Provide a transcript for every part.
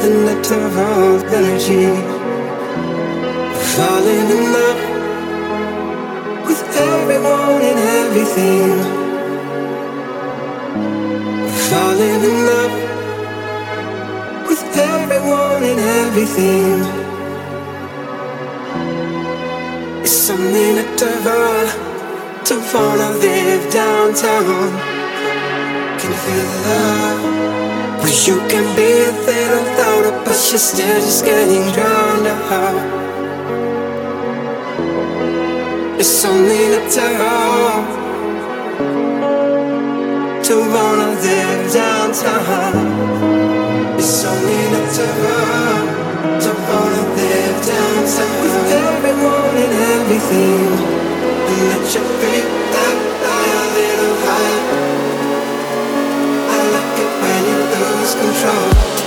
the nectar of energy, falling in love with everyone and everything. Falling in love with everyone and everything. It's something to devour, to wanna live downtown. Can you feel the love? But you can be a little louder, but you're still just getting drowned out. It's only natural to wanna live downtown. It's only natural to wanna live downtown with everyone and everything. And let your feet that lose control.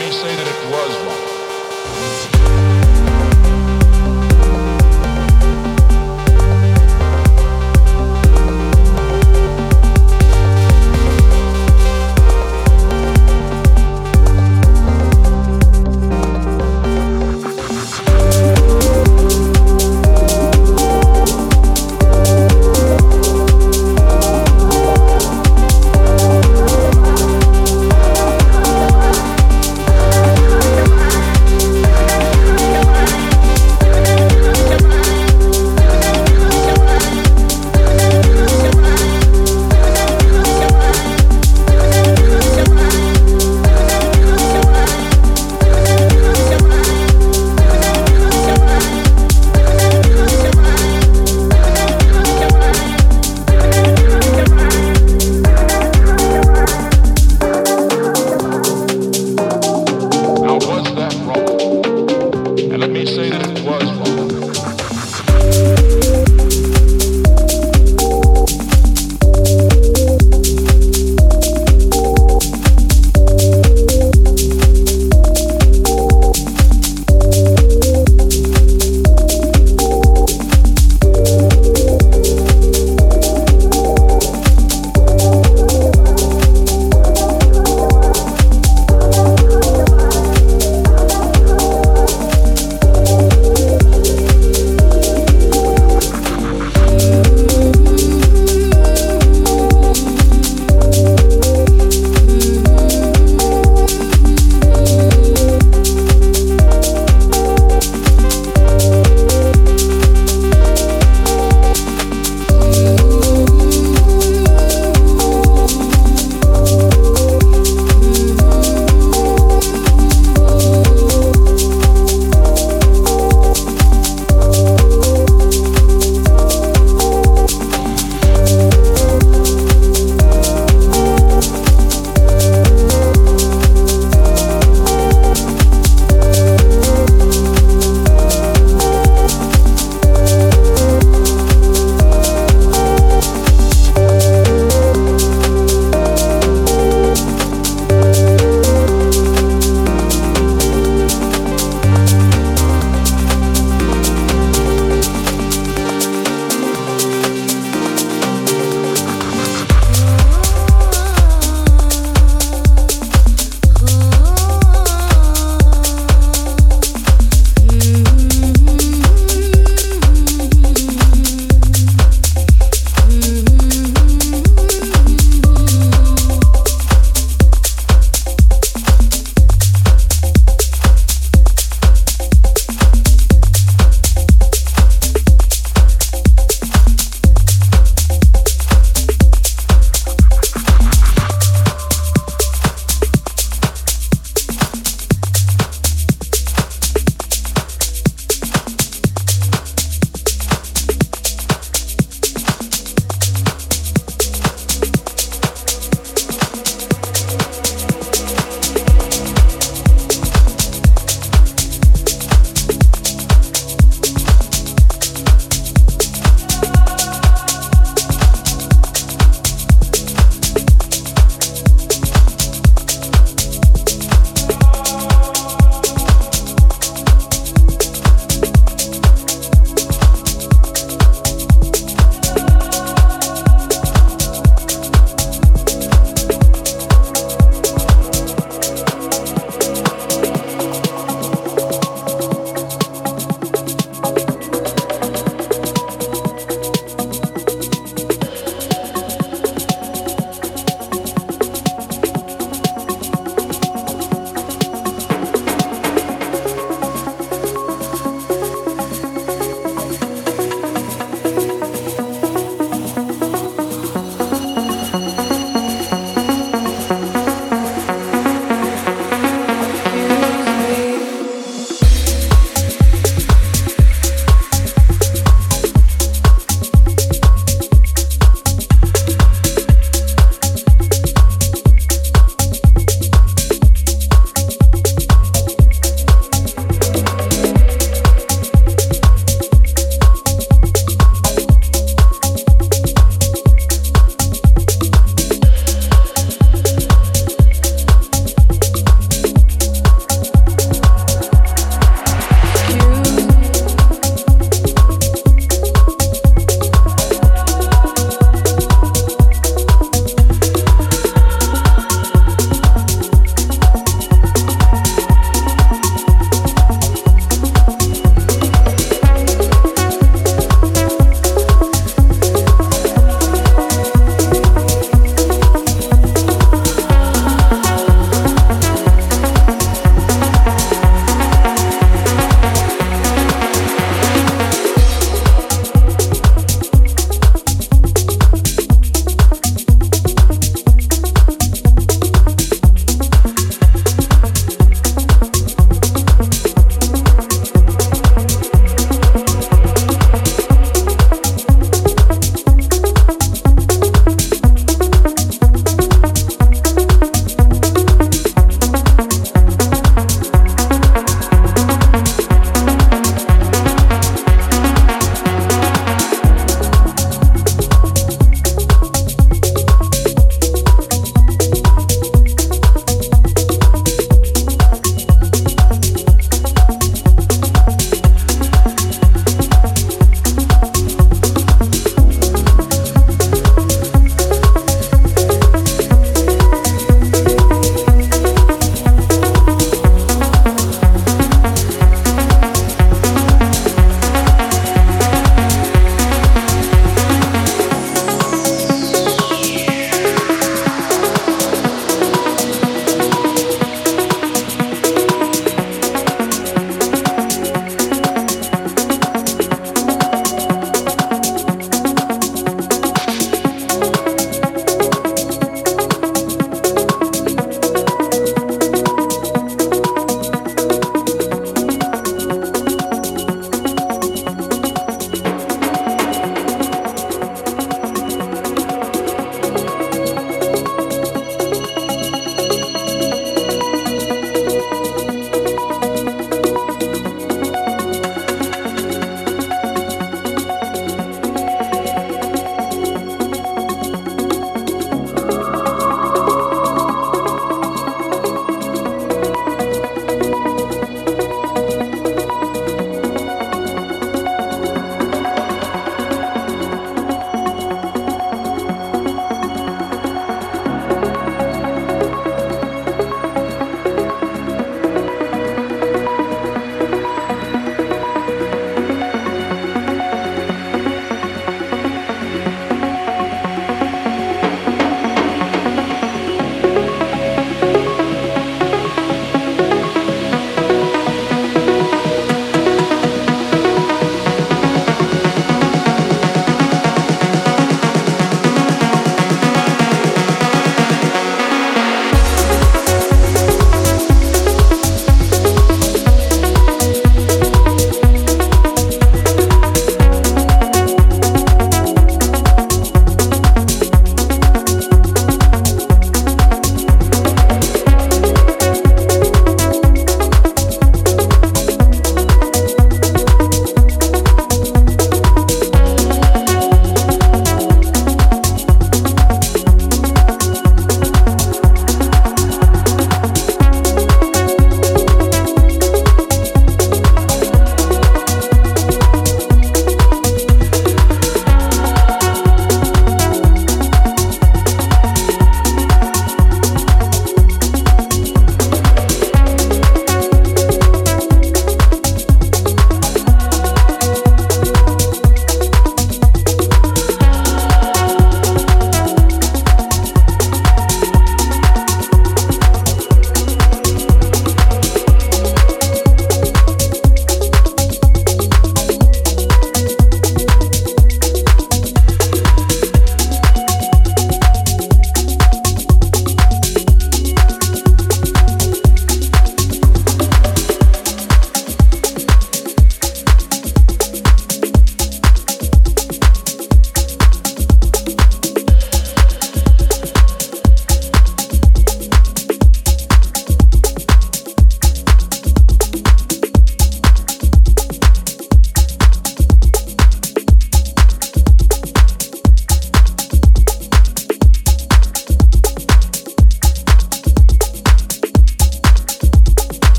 Me say that it was wrong.